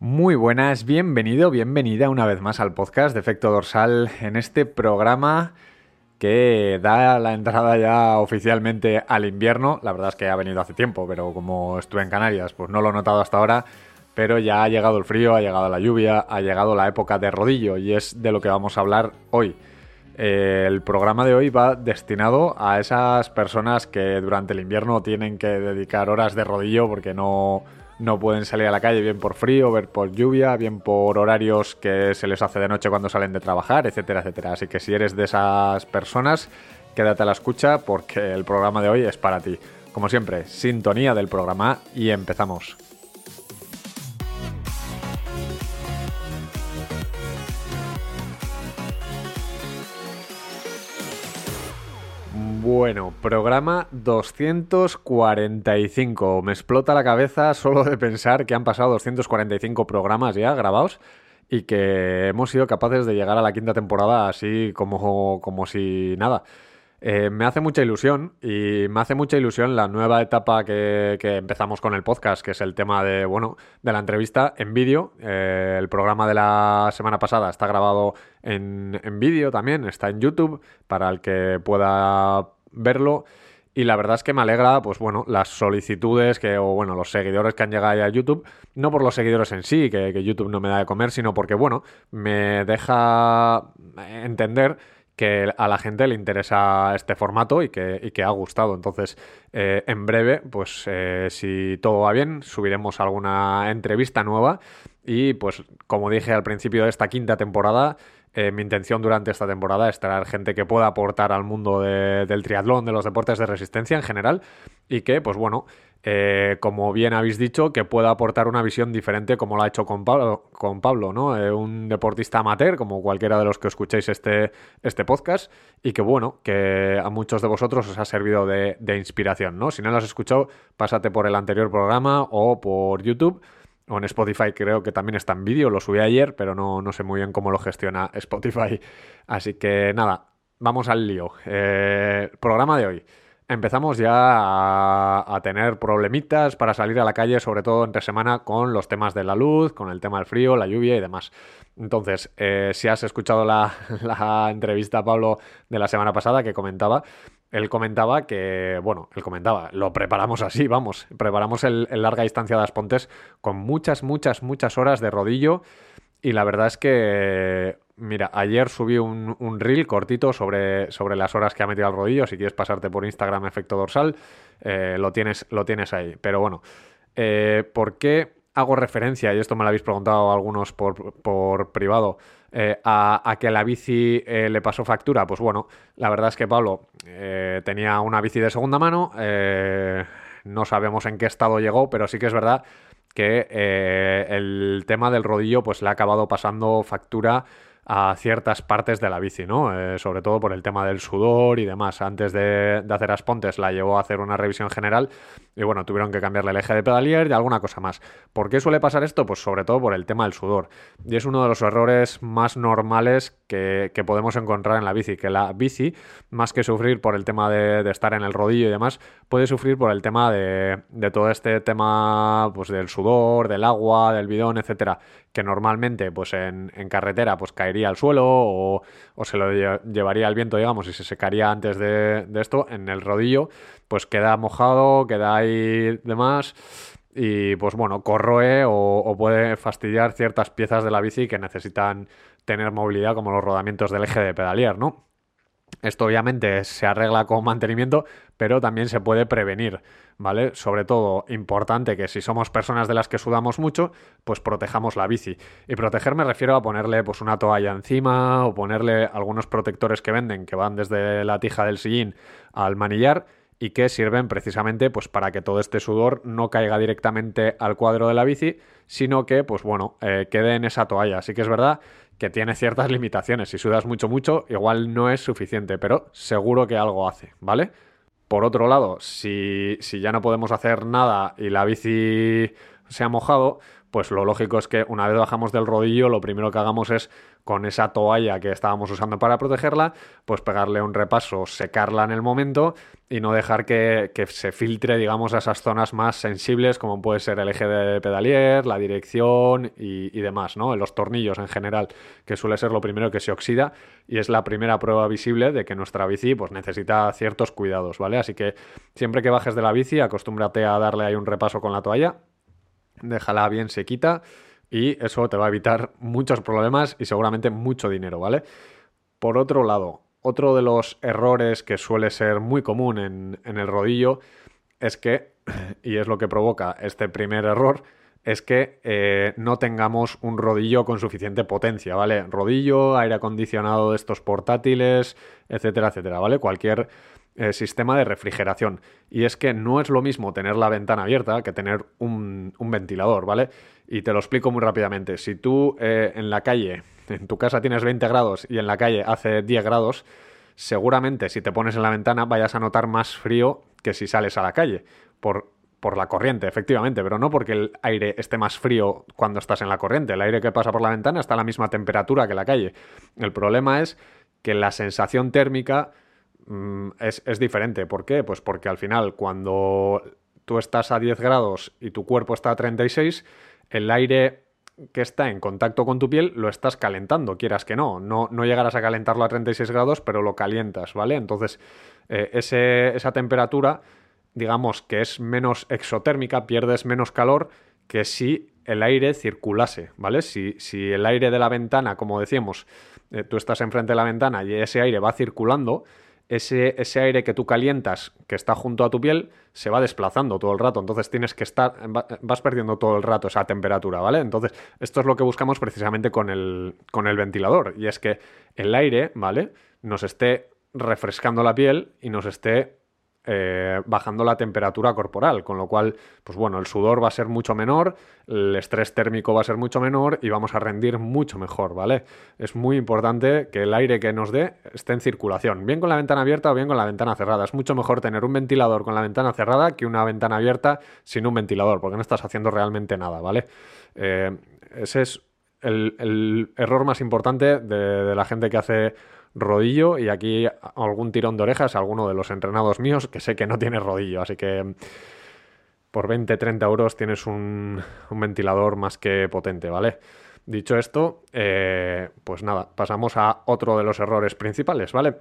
Muy buenas, bienvenido, bienvenida una vez más al podcast de Efecto Dorsal en este programa que da la entrada ya oficialmente al invierno. La verdad es que ha venido hace tiempo, pero como estuve en Canarias, pues no lo he notado hasta ahora. Pero ya ha llegado el frío, ha llegado la lluvia, ha llegado la época de rodillo y es de lo que vamos a hablar hoy. Eh, el programa de hoy va destinado a esas personas que durante el invierno tienen que dedicar horas de rodillo porque no, no pueden salir a la calle bien por frío, bien por lluvia, bien por horarios que se les hace de noche cuando salen de trabajar, etcétera, etcétera. Así que si eres de esas personas, quédate a la escucha porque el programa de hoy es para ti. Como siempre, sintonía del programa y empezamos. Bueno, programa 245. Me explota la cabeza solo de pensar que han pasado 245 programas ya grabados y que hemos sido capaces de llegar a la quinta temporada así como, como si nada. Eh, me hace mucha ilusión y me hace mucha ilusión la nueva etapa que, empezamos con el podcast, que es el tema de, bueno, de la entrevista en vídeo. Eh, el programa de la semana pasada está grabado en, en vídeo también, está en YouTube para el que pueda verlo. Y la verdad es que me alegra, pues bueno, las solicitudes que, o bueno, los seguidores que han llegado a YouTube, no por los seguidores en sí, que, que YouTube no me da de comer, sino porque, bueno, me deja entender que a la gente le interesa este formato y que, y que ha gustado. Entonces, eh, en breve, pues eh, si todo va bien, subiremos alguna entrevista nueva. Y pues, como dije al principio de esta quinta temporada, eh, mi intención durante esta temporada es traer gente que pueda aportar al mundo de, del triatlón, de los deportes de resistencia en general, y que, pues bueno, eh, como bien habéis dicho, que pueda aportar una visión diferente como lo ha hecho con Pablo, ¿no? Eh, un deportista amateur, como cualquiera de los que escuchéis este, este podcast, y que bueno, que a muchos de vosotros os ha servido de, de inspiración, ¿no? Si no lo has escuchado, pásate por el anterior programa o por YouTube o en Spotify creo que también está en vídeo, lo subí ayer, pero no, no, sé muy bien cómo lo gestiona Spotify. Así que nada, vamos al lío. Eh, programa de hoy. Empezamos ya a, tener problemitas para salir a la calle, sobre todo entre semana, con los temas de la luz, con el tema del frío, la lluvia y demás. Entonces, eh, si has escuchado la, la entrevista Pablo de la semana pasada que comentaba, él comentaba que, bueno, él comentaba, lo preparamos así, vamos, preparamos el, el, larga distancia de las Pontes con muchas, muchas, muchas horas de rodillo y la verdad es que, mira, ayer subí un, un reel cortito sobre, sobre, las horas que ha metido al rodillo, si quieres pasarte por Instagram efecto dorsal, eh, lo, tienes, lo tienes ahí, pero bueno, eh, ¿por qué hago referencia, y esto me lo habéis preguntado algunos por, por privado, eh, a, a, que la bici le pasó factura? Pues bueno, la verdad es que Pablo tenía una bici de segunda mano, no sabemos en qué estado llegó, pero sí que es verdad que el tema del rodillo pues le ha acabado pasando factura a ciertas partes de la bici, ¿no? Eh, sobre todo por el tema del sudor y demás. Antes de, de, hacer Aspontes la llevó a hacer una revisión general y bueno, tuvieron que cambiarle el eje de pedalier y alguna cosa más. ¿Por qué suele pasar esto? Pues sobre todo por el tema del sudor. Y es uno de los errores más normales que, que podemos encontrar en la bici, que la bici, más que sufrir por el tema de, estar en el rodillo y demás, puede sufrir por el tema de, todo este tema pues del sudor, del agua, del bidón, etcétera, que normalmente pues en, carretera pues caería al suelo o, o, se lo llevaría al viento, digamos, y se secaría antes de, esto, en el rodillo, pues queda mojado, queda ahí demás. Y pues bueno, corroe o, puede fastidiar ciertas piezas de la bici que necesitan tener movilidad, como los rodamientos del eje de pedalier, ¿no? Esto obviamente se arregla con mantenimiento, pero también se puede prevenir, ¿vale? Sobre todo, importante que si somos personas de las que sudamos mucho, pues protejamos la bici. Y proteger me refiero a ponerle pues una toalla encima o ponerle algunos protectores que venden que van desde la tija del sillín al manillar y que sirven precisamente pues para que todo este sudor no caiga directamente al cuadro de la bici, sino que pues bueno, eh, quede en esa toalla. Así que es verdad que tiene ciertas limitaciones. Si sudas mucho, mucho, igual no es suficiente, pero seguro que algo hace, ¿vale? Por otro lado, si, si ya no podemos hacer nada y la bici se ha mojado, pues lo lógico es que una vez bajamos del rodillo, lo primero que hagamos es con esa toalla que estábamos usando para protegerla, pues pegarle un repaso, secarla en el momento y no dejar que, se filtre, digamos, a esas zonas más sensibles, como puede ser el eje de pedalier, la dirección y, y demás, ¿no? Los tornillos en general, que suele ser lo primero que se oxida y es la primera prueba visible de que nuestra bici pues, necesita ciertos cuidados, ¿vale? Así que siempre que bajes de la bici, acostúmbrate a darle ahí un repaso con la toalla déjala bien sequita y eso te va a evitar muchos problemas y seguramente mucho dinero, ¿vale? Por otro lado, otro de los errores que suele ser muy común en, el rodillo es que, y es lo que provoca este primer error, es que eh, no tengamos un rodillo con suficiente potencia, ¿vale? Rodillo, aire acondicionado de estos portátiles, etcétera, etcétera, ¿vale? Cualquier eh, sistema de refrigeración. Y es que no es lo mismo tener la ventana abierta que tener un, ventilador, ¿vale? Y te lo explico muy rápidamente. Si tú eh, en la calle, en tu casa tienes 20 grados y en la calle hace 10 grados, seguramente si te pones en la ventana vayas a notar más frío que si sales a la calle. Por, por la corriente, efectivamente, pero no porque el aire esté más frío cuando estás en la corriente. El aire que pasa por la ventana está a la misma temperatura que la calle. El problema es que la sensación térmica Mm, es, diferente. ¿Por qué? Pues porque al final cuando tú estás a 10 grados y tu cuerpo está a 36, el aire que está en contacto con tu piel lo estás calentando, quieras que no. No, no llegarás a calentarlo a 36 grados, pero lo calientas, ¿vale? Entonces, eh, esa temperatura, digamos que es menos exotérmica, pierdes menos calor que si el aire circulase, ¿vale? Si, si el aire de la ventana, como decíamos, eh, tú estás enfrente de la ventana y ese aire va circulando, ese, ese, aire que tú calientas, que está junto a tu piel, se va desplazando todo el rato. Entonces tienes que estar, vas perdiendo todo el rato esa temperatura, ¿vale? Entonces, esto es lo que buscamos precisamente con el, con el ventilador. Y es que el aire, ¿vale? Nos esté refrescando la piel y nos esté eh, bajando la temperatura corporal, con lo cual, pues bueno, el sudor va a ser mucho menor, el estrés térmico va a ser mucho menor y vamos a rendir mucho mejor, ¿vale? Es muy importante que el aire que nos dé esté en circulación, bien con la ventana abierta o bien con la ventana cerrada. Es mucho mejor tener un ventilador con la ventana cerrada que una ventana abierta sin un ventilador, porque no estás haciendo realmente nada, ¿vale? Eh, ese es el, error más importante de la gente que hace rodillo y aquí algún tirón de orejas alguno de los entrenados míos que sé que no tiene rodillo, así que por 20-30 euros tienes un, ventilador más que potente, ¿vale? Dicho esto, eh, pues nada, pasamos a otro de los errores principales, ¿vale?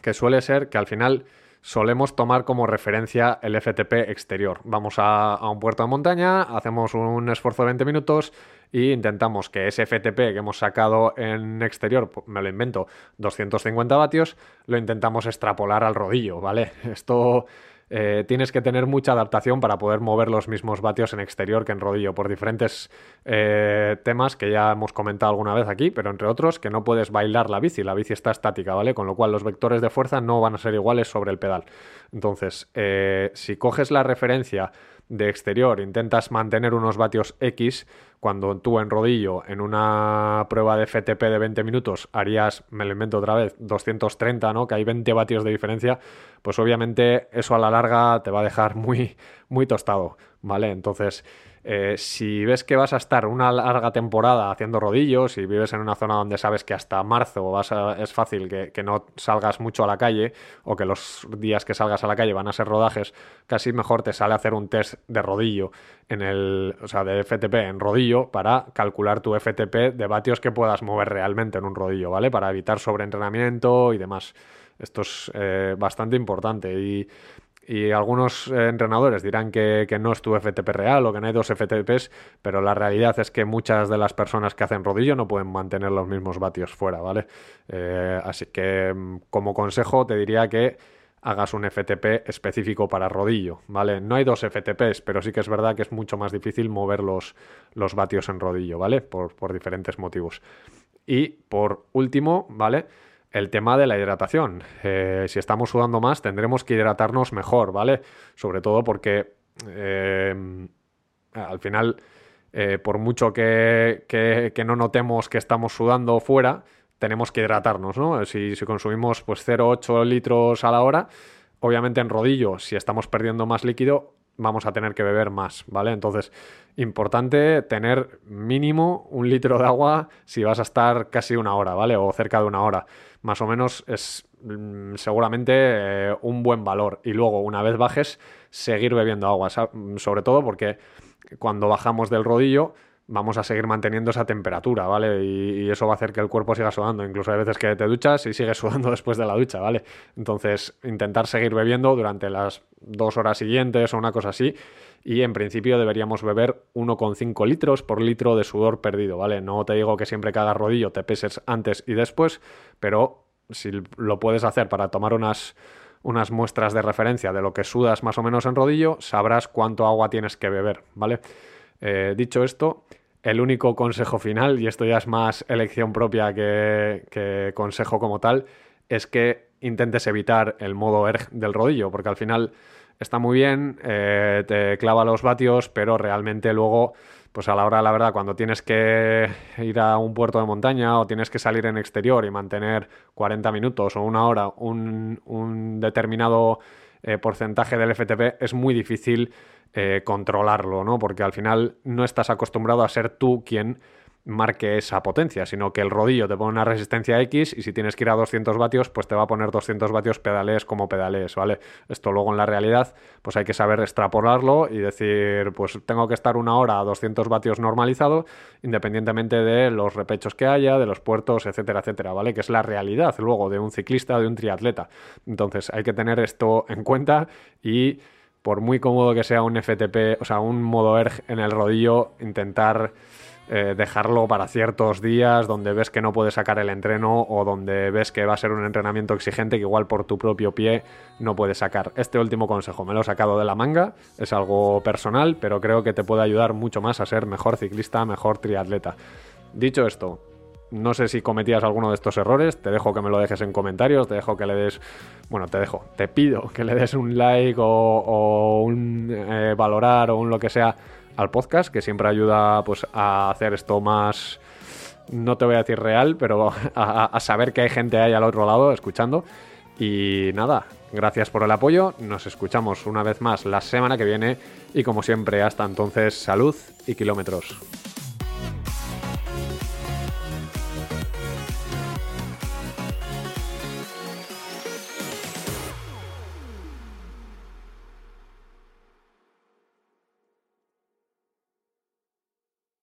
Que suele ser que al final solemos tomar como referencia el FTP exterior. Vamos a, un puerto de montaña, hacemos un esfuerzo de 20 minutos e intentamos que ese FTP que hemos sacado en exterior, me lo invento, 250 vatios, lo intentamos extrapolar al rodillo, ¿vale? Esto eh, tienes que tener mucha adaptación para poder mover los mismos vatios en exterior que en rodillo, por diferentes eh, temas que ya hemos comentado alguna vez aquí, pero entre otros que no puedes bailar la bici, la bici está estática, ¿vale? Con lo cual los vectores de fuerza no van a ser iguales sobre el pedal. Entonces, eh, si coges la referencia de exterior intentas mantener unos vatios X, cuando tú en rodillo en una prueba de FTP de 20 minutos harías, me lo invento otra vez, 230, ¿no? Que hay 20 vatios de diferencia, pues obviamente eso a la larga te va a dejar muy, muy tostado, ¿vale? Entonces, eh, si ves que vas a estar una larga temporada haciendo rodillos y vives en una zona donde sabes que hasta marzo vas es fácil que, no salgas mucho a la calle o que los días que salgas a la calle van a ser rodajes, casi mejor te sale hacer un test de rodillo en el, o sea, de FTP en rodillo para calcular tu FTP de vatios que puedas mover realmente en un rodillo, ¿vale? Para evitar sobreentrenamiento y demás. Esto es eh, bastante importante y y algunos eh, entrenadores dirán que, no es tu FTP real o que no hay dos FTPs, pero la realidad es que muchas de las personas que hacen rodillo no pueden mantener los mismos vatios fuera, ¿vale? Eh, así que mm, como consejo te diría que hagas un FTP específico para rodillo, ¿vale? No hay dos FTPs, pero sí que es verdad que es mucho más difícil mover los, los vatios en rodillo, ¿vale? Por, por diferentes motivos. Y por último, ¿vale? El tema de la hidratación. Eh, si estamos sudando más, tendremos que hidratarnos mejor, ¿vale? Sobre todo porque eh, al final, eh, por mucho que, que, no notemos que estamos sudando fuera, tenemos que hidratarnos, ¿no? Si, si consumimos pues 0,8 litros a la hora, obviamente en rodillo, si estamos perdiendo más líquido, vamos a tener que beber más, ¿vale? Entonces, importante tener mínimo un litro de agua si vas a estar casi una hora, ¿vale? O cerca de una hora. Más o menos es mm, seguramente eh, un buen valor. Y luego, una vez bajes, seguir bebiendo agua, sobre todo porque cuando bajamos del rodillo vamos a seguir manteniendo esa temperatura, ¿vale? Y, eso va a hacer que el cuerpo siga sudando. Incluso hay veces que te duchas y sigues sudando después de la ducha, ¿vale? Entonces, intentar seguir bebiendo durante las dos horas siguientes o una cosa así. Y en principio deberíamos beber 1,5 litros por litro de sudor perdido, ¿vale? No te digo que siempre que hagas rodillo te peses antes y después, pero si lo puedes hacer para tomar unas unas muestras de referencia de lo que sudas más o menos en rodillo, sabrás cuánto agua tienes que beber, ¿vale? Eh, dicho esto, el único consejo final, y esto ya es más elección propia que, consejo como tal, es que intentes evitar el modo erg del rodillo, porque al final está muy bien, eh, te clava los vatios, pero realmente luego, pues a la hora, la verdad, cuando tienes que ir a un puerto de montaña o tienes que salir en exterior y mantener 40 minutos o una hora un, determinado eh, porcentaje del FTP, es muy difícil eh, controlarlo, ¿no? Porque al final no estás acostumbrado a ser tú quien marque esa potencia, sino que el rodillo te pone una resistencia X y si tienes que ir a 200 vatios, pues te va a poner 200 vatios pedales como pedales, ¿vale? Esto luego en la realidad, pues hay que saber extrapolarlo y decir, pues tengo que estar una hora a 200 vatios normalizado, independientemente de los repechos que haya, de los puertos, etcétera, etcétera, ¿vale? Que es la realidad luego de un ciclista, de un triatleta. Entonces hay que tener esto en cuenta y por muy cómodo que sea un FTP, o sea, un modo ERG en el rodillo, intentar eh, dejarlo para ciertos días donde ves que no puedes sacar el entreno o donde ves que va a ser un entrenamiento exigente que igual por tu propio pie no puedes sacar. Este último consejo me lo he sacado de la manga, es algo personal, pero creo que te puede ayudar mucho más a ser mejor ciclista, mejor triatleta. Dicho esto, no sé si cometías alguno de estos errores, te dejo que me lo dejes en comentarios, te dejo que le des, bueno, te dejo, te pido que le des un like o, un eh, valorar o un lo que sea al podcast, que siempre ayuda pues a hacer esto más, no te voy a decir real, pero a saber que hay gente ahí al otro lado escuchando. Y nada, gracias por el apoyo, nos escuchamos una vez más la semana que viene y como siempre, hasta entonces, salud y kilómetros.